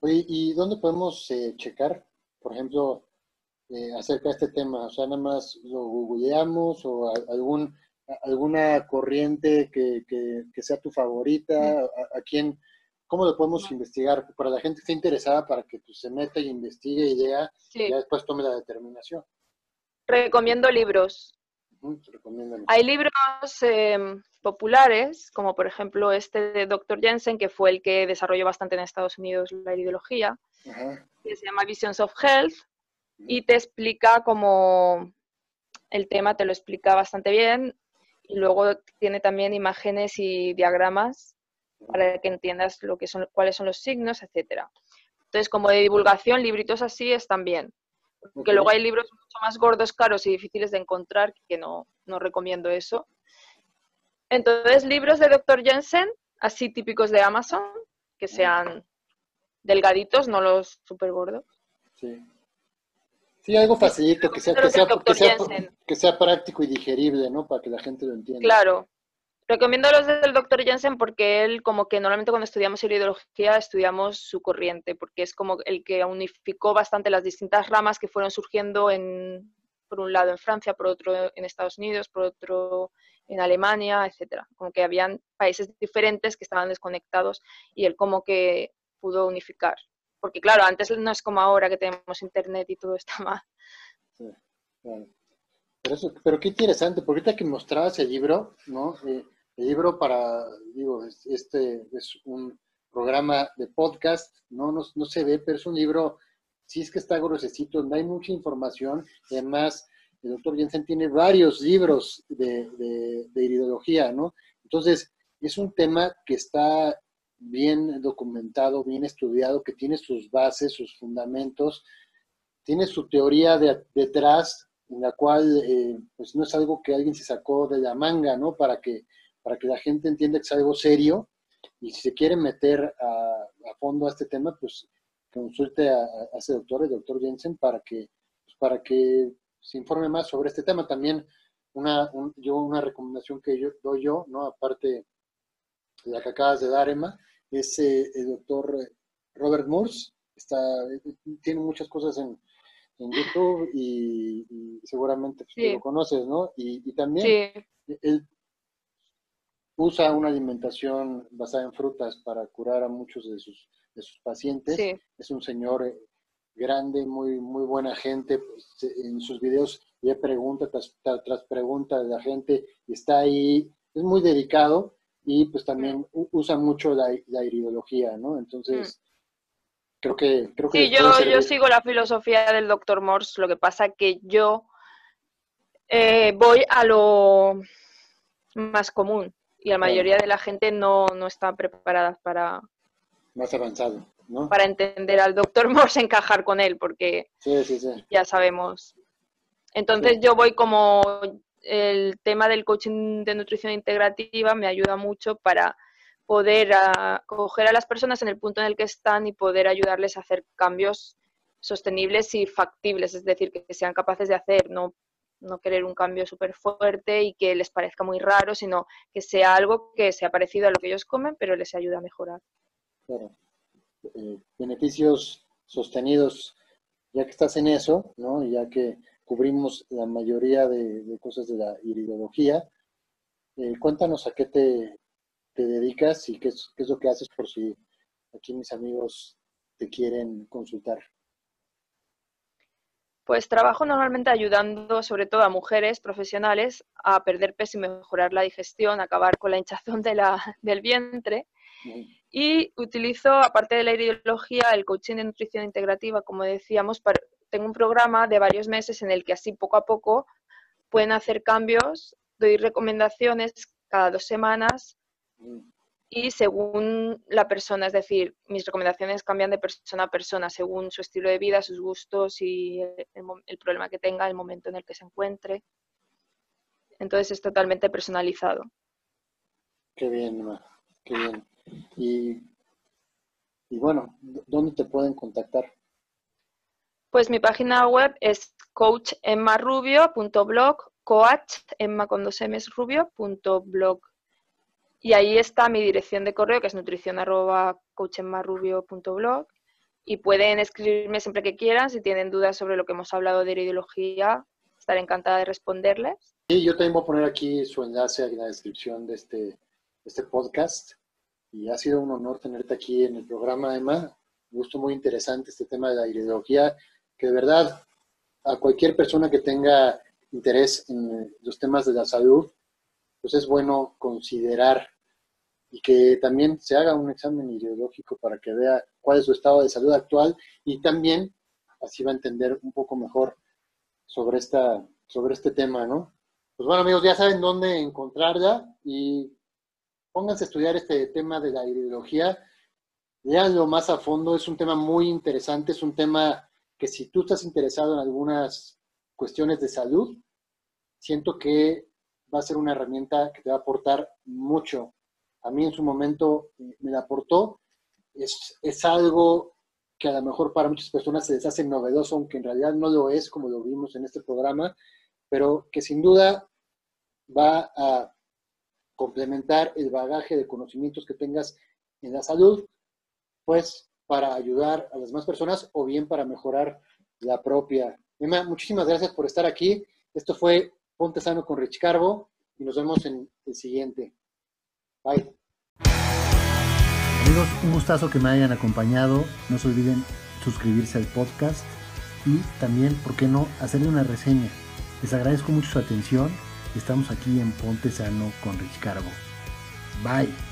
Oye, ¿y dónde podemos eh, checar? Por ejemplo, eh, acerca de este tema? O sea, nada más lo googleamos o algún, alguna corriente que, que, sea tu favorita, a, quién, ¿cómo lo podemos investigar? Para la gente que esté interesada, para que pues, se meta y investigue y lea, y después tome la determinación. Recomiendo libros. Hay libros em, populares, como por ejemplo este de Dr. Jensen, que fue el que desarrolló bastante en Estados Unidos la ideología, que se llama Visions of Health, y te explica como el tema, te lo explica bastante bien y luego tiene también imágenes y diagramas para que entiendas lo que son, cuáles son los signos, etcétera. Entonces, como de divulgación, libritos así están bien. Porque luego hay libros mucho más gordos, caros y difíciles de encontrar, que no, no recomiendo eso. Entonces, libros de Dr. Jensen, así típicos de Amazon, que sean delgaditos, no los súper gordos. Sí. Sí, algo facilito, que sea, que sea, que, sea, práctico y digerible, ¿no? Para que la gente lo entienda. Claro. Recomiendo los del doctor Jensen porque él, como que normalmente cuando estudiamos ideología, estudiamos su corriente, porque es como el que unificó bastante las distintas ramas que fueron surgiendo en, por un lado en Francia, por otro en Estados Unidos, por otro en Alemania, etcétera. Como que habían países diferentes que estaban desconectados y él como que pudo unificar. Porque claro, antes no es como ahora que tenemos internet y todo está mal. Sí. Pero, eso, pero qué interesante, porque ahorita que mostrabas el libro, ¿no? Eh, el libro para, digo, este es un programa de podcast, ¿no? No, no se ve, pero es un libro, sí es que está gruesecito, no hay mucha información, además el doctor Jensen tiene varios libros de, de, de iridología, ¿no? Entonces, es un tema que está bien documentado, bien estudiado, que tiene sus bases, sus fundamentos, tiene su teoría de, detrás, en la cual eh, pues no es algo que alguien se sacó de la manga, ¿no? Para que, para que la gente entienda que es algo serio y si se quiere meter a, fondo a este tema, pues consulte a, ese doctor, el doctor Jensen, para que, pues, para que se informe más sobre este tema. También una, yo una recomendación que yo doy yo, ¿no? Aparte de la que acabas de dar, Emma, es eh, el doctor Robert Morse. Está, tiene muchas cosas en, YouTube y, seguramente pues, lo conoces, ¿no? Y, también él usa una alimentación basada en frutas para curar a muchos de sus, de sus pacientes. Es un señor eh, grande, muy, muy buena gente. Pues, en sus videos le pregunta tras, tras pregunta de la gente y está ahí. Es muy dedicado y pues también usa mucho la, la iridología, ¿no? Entonces, mm. creo que... Creo que sí, yo, yo sigo la filosofía del doctor Morse, lo que pasa que yo eh, voy a lo más común y la mayoría de la gente no, no está preparada para... Más avanzado, ¿no? Para entender al doctor Morse, encajar con él, porque ya sabemos. Entonces yo voy como el tema del coaching de nutrición integrativa me ayuda mucho para poder acoger a las personas en el punto en el que están y poder ayudarles a hacer cambios sostenibles y factibles, es decir, que sean capaces de hacer, no, no querer un cambio súper fuerte y que les parezca muy raro, sino que sea algo que sea parecido a lo que ellos comen, pero les ayude a mejorar. Claro. Eh, beneficios sostenidos, ya que estás en eso, ¿no? Ya que cubrimos la mayoría de, cosas de la iridología. Eh, cuéntanos a qué te, dedicas y qué es, qué es, lo que haces por si aquí mis amigos te quieren consultar. Pues trabajo normalmente ayudando sobre todo a mujeres profesionales a perder peso y mejorar la digestión, acabar con la hinchazón de la, del vientre. Y utilizo, aparte de la iridología, el coaching de nutrición integrativa, como decíamos, tengo un programa de varios meses en el que así poco a poco pueden hacer cambios, doy recomendaciones cada dos semanas y según la persona, es decir, mis recomendaciones cambian de persona a persona según su estilo de vida, sus gustos y el, problema que tenga, el momento en el que se encuentre. Entonces es totalmente personalizado. Qué bien, qué bien. Y, y bueno, ¿dónde te pueden contactar? Pues mi página web es coachemmarubio.blog, coach, emma con dos rubio.blog. Y ahí está mi dirección de correo, que es nutrición arroba coachemmarrubio.blog. Y pueden escribirme siempre que quieran, si tienen dudas sobre lo que hemos hablado de ideología, estaré encantada de responderles. Y yo también voy a poner aquí su enlace en la descripción de este, este podcast. Y ha sido un honor tenerte aquí en el programa, Emma. Un gusto muy interesante este tema de la ideología que de verdad a cualquier persona que tenga interés en los temas de la salud, pues es bueno considerar y que también se haga un examen ideológico para que vea cuál es su estado de salud actual y también así va a entender un poco mejor sobre, esta, sobre este tema, ¿no? Pues bueno, amigos, ya saben dónde encontrarla y pónganse a estudiar este tema de la ideología. Leanlo más a fondo, es un tema muy interesante, es un tema que si tú estás interesado en algunas cuestiones de salud, siento que va a ser una herramienta que te va a aportar mucho. A mí en su momento eh, me la aportó. Es, es algo que a lo mejor para muchas personas se les hace novedoso, aunque en realidad no lo es, como lo vimos en este programa, pero que sin duda va a complementar el bagaje de conocimientos que tengas en la salud, pues para ayudar a las más personas o bien para mejorar la propia. Emma, muchísimas gracias por estar aquí. Esto fue Ponte Sano con Rich Carbo y nos vemos en el siguiente. Bye. Amigos, un gustazo que me hayan acompañado. No se olviden suscribirse al podcast y también, ¿por qué no?, hacerle una reseña. Les agradezco mucho su atención Estamos aquí en Ponte Sano con Rich Carbo. Bye.